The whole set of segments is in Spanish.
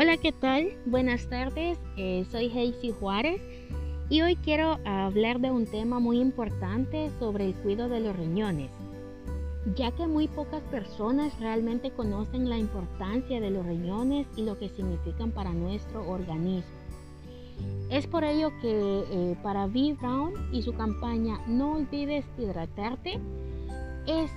Hola, ¿qué tal? Buenas tardes, eh, soy Heisy Juárez y hoy quiero hablar de un tema muy importante sobre el cuidado de los riñones, ya que muy pocas personas realmente conocen la importancia de los riñones y lo que significan para nuestro organismo. Es por ello que eh, para V. Brown y su campaña No olvides hidratarte, es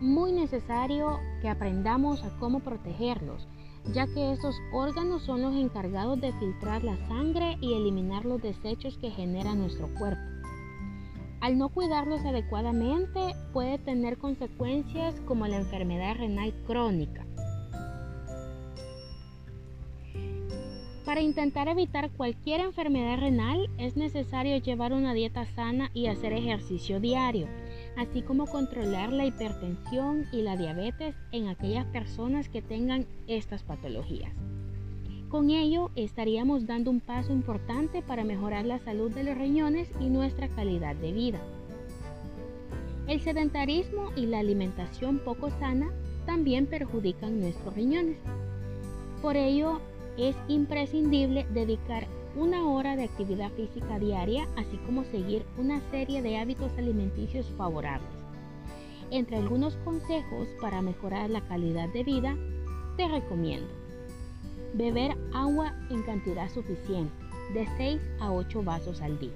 muy necesario que aprendamos a cómo protegerlos, ya que estos órganos son los encargados de filtrar la sangre y eliminar los desechos que genera nuestro cuerpo. Al no cuidarlos adecuadamente puede tener consecuencias como la enfermedad renal crónica. Para intentar evitar cualquier enfermedad renal es necesario llevar una dieta sana y hacer ejercicio diario así como controlar la hipertensión y la diabetes en aquellas personas que tengan estas patologías. Con ello estaríamos dando un paso importante para mejorar la salud de los riñones y nuestra calidad de vida. El sedentarismo y la alimentación poco sana también perjudican nuestros riñones. Por ello, es imprescindible dedicar una hora de actividad física diaria, así como seguir una serie de hábitos alimenticios favorables. Entre algunos consejos para mejorar la calidad de vida, te recomiendo beber agua en cantidad suficiente, de 6 a 8 vasos al día.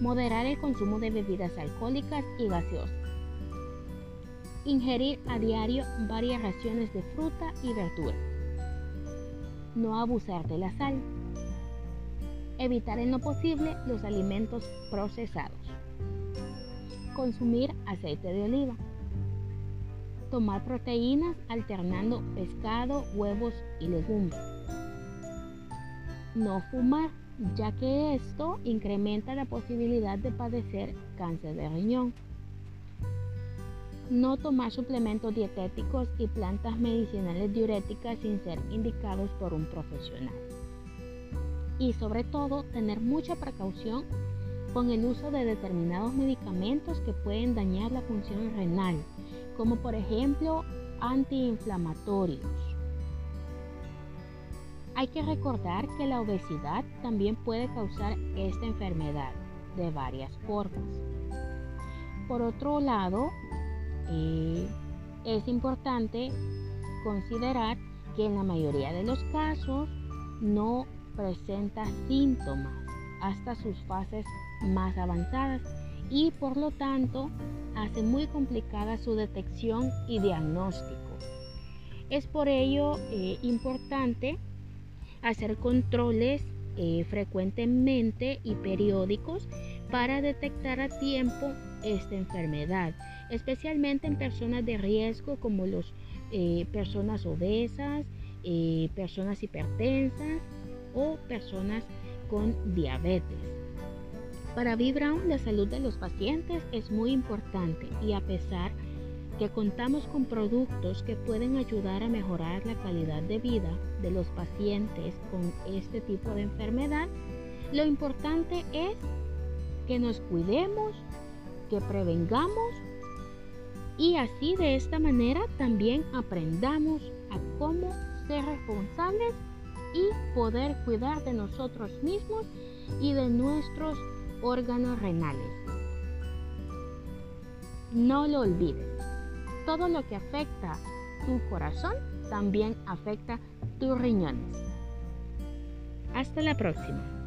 Moderar el consumo de bebidas alcohólicas y gaseosas. Ingerir a diario varias raciones de fruta y verdura. No abusar de la sal Evitar en lo posible los alimentos procesados. Consumir aceite de oliva. Tomar proteínas alternando pescado, huevos y legumbres. No fumar, ya que esto incrementa la posibilidad de padecer cáncer de riñón. No tomar suplementos dietéticos y plantas medicinales diuréticas sin ser indicados por un profesional y sobre todo tener mucha precaución con el uso de determinados medicamentos que pueden dañar la función renal, como por ejemplo antiinflamatorios. Hay que recordar que la obesidad también puede causar esta enfermedad de varias formas. Por otro lado, eh, es importante considerar que en la mayoría de los casos no presenta síntomas hasta sus fases más avanzadas y por lo tanto hace muy complicada su detección y diagnóstico. Es por ello eh, importante hacer controles eh, frecuentemente y periódicos para detectar a tiempo esta enfermedad, especialmente en personas de riesgo como los eh, personas obesas, personas hipertensas, o personas con diabetes. Para Brown, la salud de los pacientes es muy importante y a pesar que contamos con productos que pueden ayudar a mejorar la calidad de vida de los pacientes con este tipo de enfermedad, lo importante es que nos cuidemos, que prevengamos y así de esta manera también aprendamos a cómo ser responsables y poder cuidar de nosotros mismos y de nuestros órganos renales. No lo olvides, todo lo que afecta tu corazón también afecta tus riñones. Hasta la próxima.